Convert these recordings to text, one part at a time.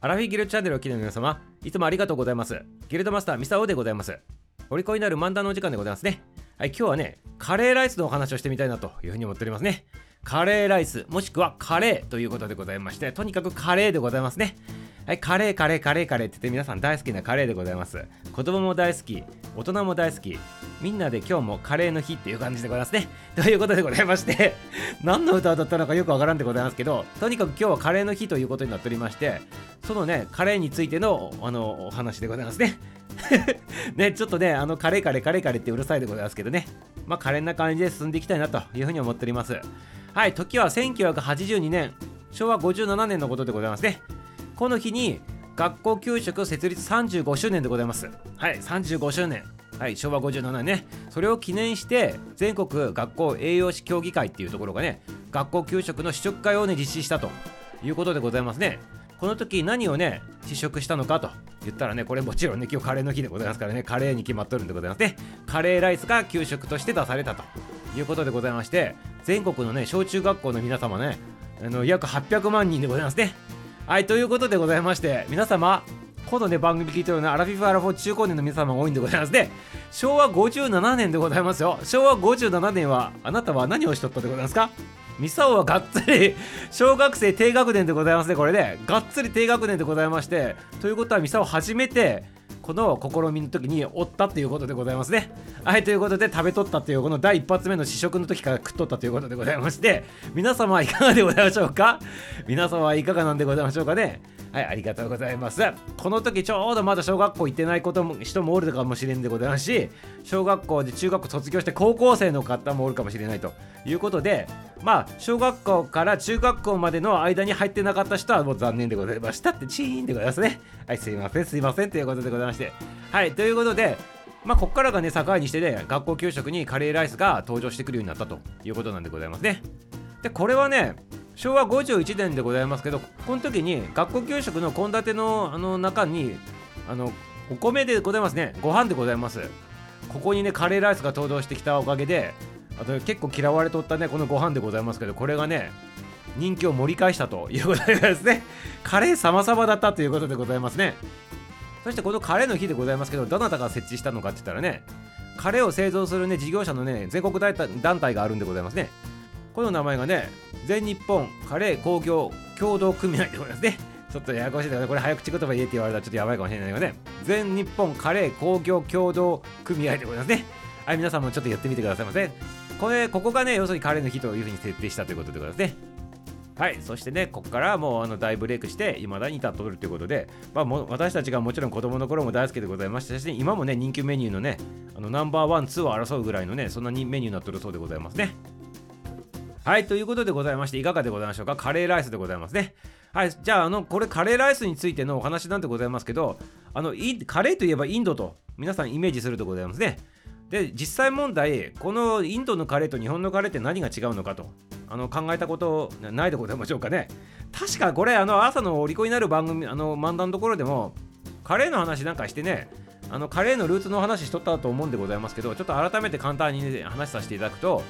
アラフィギルドチャンネルを聞きの皆様、いつもありがとうございます。ギルドマスターミサオでございます。お利口になる漫談のお時間でございますね。はい、今日はね、カレーライスのお話をしてみたいなというふうに思っておりますね。カレーライス、もしくはカレーということでございまして、とにかくカレーでございますね。はい、カレー、カレー、カレー、カレーって言って皆さん大好きなカレーでございます。子供も大好き、大人も大好き、みんなで今日もカレーの日っていう感じでございますね。ということでございまして、何の歌だったのかよくわからんでございますけど、とにかく今日はカレーの日ということになっておりまして、そのね、カレーについてのあのお話でございますね。ね、ちょっとね、あのカレーカレーカレーカレーってうるさいでございますけどね、まあ、カレーな感じで進んでいきたいなというふうに思っております。はい、時は1982年、昭和57年のことでございますね。この日に学校給食設立35周年でございます。はい、35周年。はい、昭和57年ね。それを記念して、全国学校栄養士協議会っていうところがね、学校給食の試食会をね、実施したということでございますね。この時何をね、試食したのかと言ったらね、これもちろんね、今日カレーの日でございますからね、カレーに決まっとるんでございますね。カレーライスが給食として出されたということでございまして、全国のね、小中学校の皆様ね、あの約800万人でございますね。はい、ということでございまして、皆様、このね、番組聞いてるのはアラフィフアラフォー中高年の皆様が多いんでございますね。昭和57年でございますよ。昭和57年は、あなたは何をしとったでございますか？ミサオはがっつり小学生低学年でございますね、これで、がっつり低学年でございまして、ということはミサオ初めて、この試みの時におったっていうことでございますね。はい、ということで食べとったというこの第一発目の試食の時から食っとったということでございまして、皆様はいかがでございましょうか？皆様はいかがなんでございましょうかね？はい、ありがとうございます。この時ちょうどまだ小学校行ってないことも人もおるかもしれんでございますし、小学校で中学校卒業して高校生の方もおるかもしれないということで、まあ、小学校から中学校までの間に入ってなかった人はもう残念でございましたってチーンでございますね。はい、すいません、すいませんということでございまして。はい、ということで、まあ、ここからがね、境にしてね、学校給食にカレーライスが登場してくるようになったということなんでございますね。で、これはね、昭和51年でございますけど、この時に学校給食の献立のあの中に、あの、お米でございますね、ご飯でございます。ここにね、カレーライスが登場してきたおかげで、あと結構嫌われとったね、このご飯でございますけど、これがね、人気を盛り返したという ことでですね、カレー様々だったということでございますね。そしてこのカレーの日でございますけど、どなたが設置したのかって言ったらね、カレーを製造するね、事業者のね、全国団体があるんでございますね。この名前がね、全日本カレー工業協同組合でございますね。ちょっとややこしいんだけど、これ早口言葉言えって言われたらちょっとやばいかもしれないけどね。全日本カレー工業協同組合でございますね。はい、皆さんもちょっとやってみてくださいませ。これ、ここがね、要するにカレーの日というふうに設定したということでございますね。はい、そしてね、ここからもうあの大ブレイクして、いまだに至っとるということで、まあ、も私たちがもちろん子供の頃も大好きでございましたし、今もね、人気メニューのね、あのナンバーワン、ツーを争うぐらいのね、そんなにメニューになっとるそうでございますね。はい、ということでございまして、いかがでございましょうか？カレーライスでございますね。はい、じゃあ、あの、これカレーライスについてのお話なんでございますけど、あの、カレーといえばインドと、皆さんイメージするとございますね。で、実際問題、このインドのカレーと日本のカレーって何が違うのかと、あの、考えたことないでございましょうかね。確かこれ、あの、朝のお利口になる番組、あの、漫談のところでも、カレーの話なんかしてね、あのカレーのルーツの話しとったと思うんでございますけど、ちょっと改めて簡単に、ね、話させていただくと、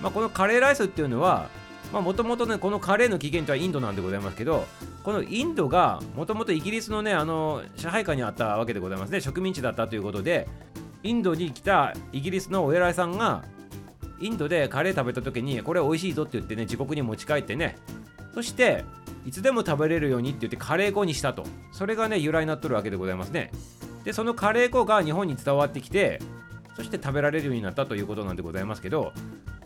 まあ、このカレーライスっていうのは、もともと、このカレーの起源とはインドなんでございますけど、このインドがもともとイギリスのね、あの支配下にあったわけでございますね、植民地だったということで、インドに来たイギリスのお偉いさんが、インドでカレー食べた時に、これ美味しいぞって言ってね、自国に持ち帰ってね、そして、いつでも食べれるようにって言ってカレー粉にしたと。それがね、由来になっとるわけでございますね。で、そのカレー粉が日本に伝わってきて、そして食べられるようになったということなんでございますけど、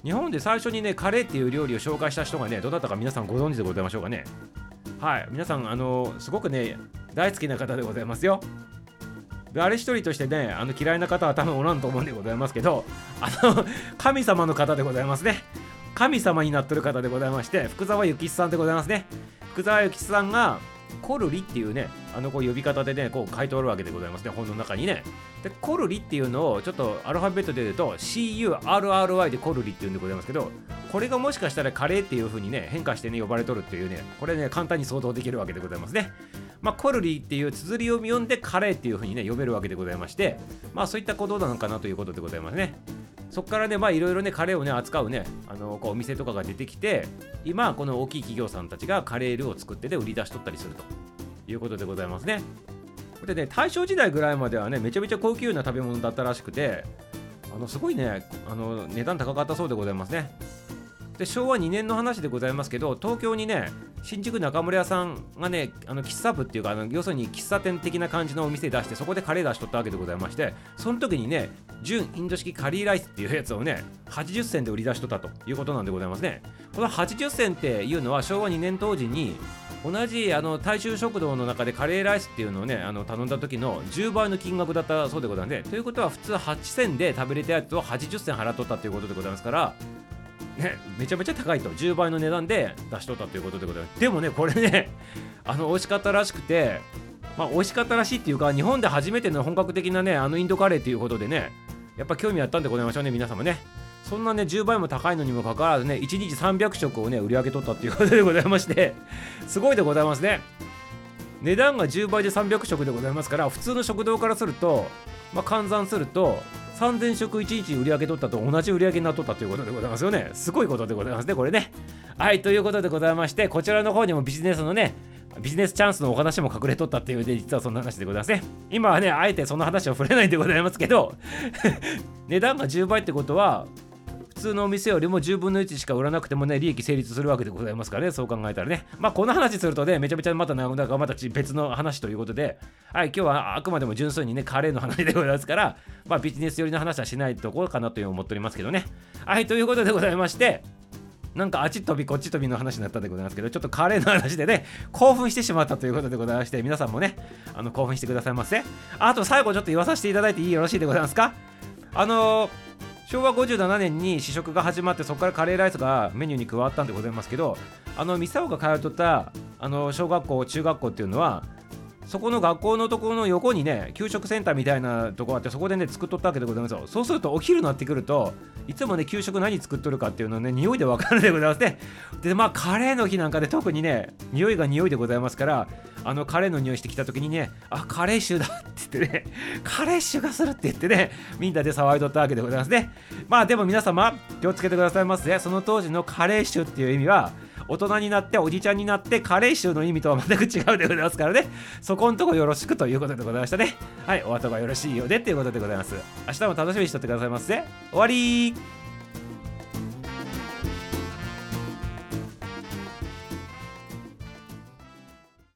日本で最初にね、カレーっていう料理を紹介した人がね、どなたか皆さんご存知でございましょうかね。はい、皆さん、あの、すごくね、大好きな方でございますよ。誰一人としてね、あの嫌いな方は多分おらんと思うんでございますけど、あの、神様の方でございますね。神様になってる方でございまして、福沢諭吉さんでございますね。福沢諭吉さんが、コルリっていうね、あのこう呼び方でね、こう書いておるわけでございますね、本の中にね。で、コルリっていうのをちょっとアルファベットで言うと、CURRY でコルリっていうんでございますけど、これがもしかしたらカレーっていう風にね、変化してね、呼ばれとるっていうね、これね、簡単に想像できるわけでございますね。まあ、コルリっていう綴りを読んでカレーっていう風にね、読めるわけでございまして、まあそういったことなのかなということでございますね。そこからね、まあいろいろね、カレーをね、扱うね、あのこうお店とかが出てきて、今、この大きい企業さんたちがカレールーを作ってで売り出しとったりすると。いうことでございますねでね大正時代ぐらいまではねめちゃめちゃ高級な食べ物だったらしくてあのすごいねあの値段高かったそうでございますねで昭和2年の話でございますけど東京にね新宿中村屋さんがねあの喫茶部っていうかあの要するに喫茶店的な感じのお店出してそこでカレー出しとったわけでございましてその時にね純インド式カリーライスっていうやつをね80銭で売り出しとったということなんでございますね。この80銭っていうのは昭和2年当時に同じあの大衆食堂の中でカレーライスっていうのをねあの頼んだ時の10倍の金額だったそうでございますね。ということは普通8銭で食べれたやつを80銭払っとったということでございますからね、めちゃめちゃ高いと。10倍の値段で出しとったということでございます。でもねこれね あの美味しかったらしくてまあ美味しかったらしいっていうか日本で初めての本格的なねあのインドカレーということでねやっぱ興味あったんでございましょうね皆様ね。そんなね10倍も高いのにもかかわらずね1日300食をね売り上げとったっていうことでございましてすごいでございますね。値段が10倍で300食でございますから普通の食堂からするとまあ換算すると3000食1日売り上げ取ったと同じ売り上げになっとったということでございますよね。すごいことでございますね、これね。はい、ということでございまして、こちらの方にもビジネスのね、ビジネスチャンスのお話も隠れとったっていうで、実はそんな話でございますね。今はね、あえてその話は触れないんでございますけど、値段が10倍ってことは、普通のお店よりも10分の1しか売らなくてもね利益成立するわけでございますからねそう考えたらね。まあこの話するとねめちゃめちゃまたなんかまた別の話ということではい今日はあくまでも純粋にねカレーの話でございますからまあビジネス寄りの話はしないところかなという思っておりますけどね。はいということでございましてなんかあっち飛びこっち飛びの話になったんでございますけど、ちょっとカレーの話でね、興奮してしまったということでございまして、皆さんもね、あの興奮してくださいませ。あと最後ちょっと言わさせていただいていい？よろしいでございますか？あのー昭和57年に試食が始まってそこからカレーライスがメニューに加わったんでございますけどあのミサオが通っとったあの小学校中学校っていうのはそこの学校のところの横にね給食センターみたいなとこあってそこでね作っとったわけでございますよ。そうするとお昼になってくるといつもね給食何作っとるかっていうのはね匂いでわかるでございますね。でまあカレーの日なんかで特にね匂いが匂いでございますからあのカレーの匂いしてきた時にねあカレー臭だって言ってねカレー臭がするって言ってねみんなで騒いとったわけでございますね。まあでも皆様気をつけてくださいませ。その当時のカレー臭っていう意味は大人になっておじちゃんになってカレー臭の意味とは全く違うでございますからね。そこんとこよろしくということでございましたね。はいお後がよろしいようでということでございます。明日も楽しみにしとってくださいませ。終わり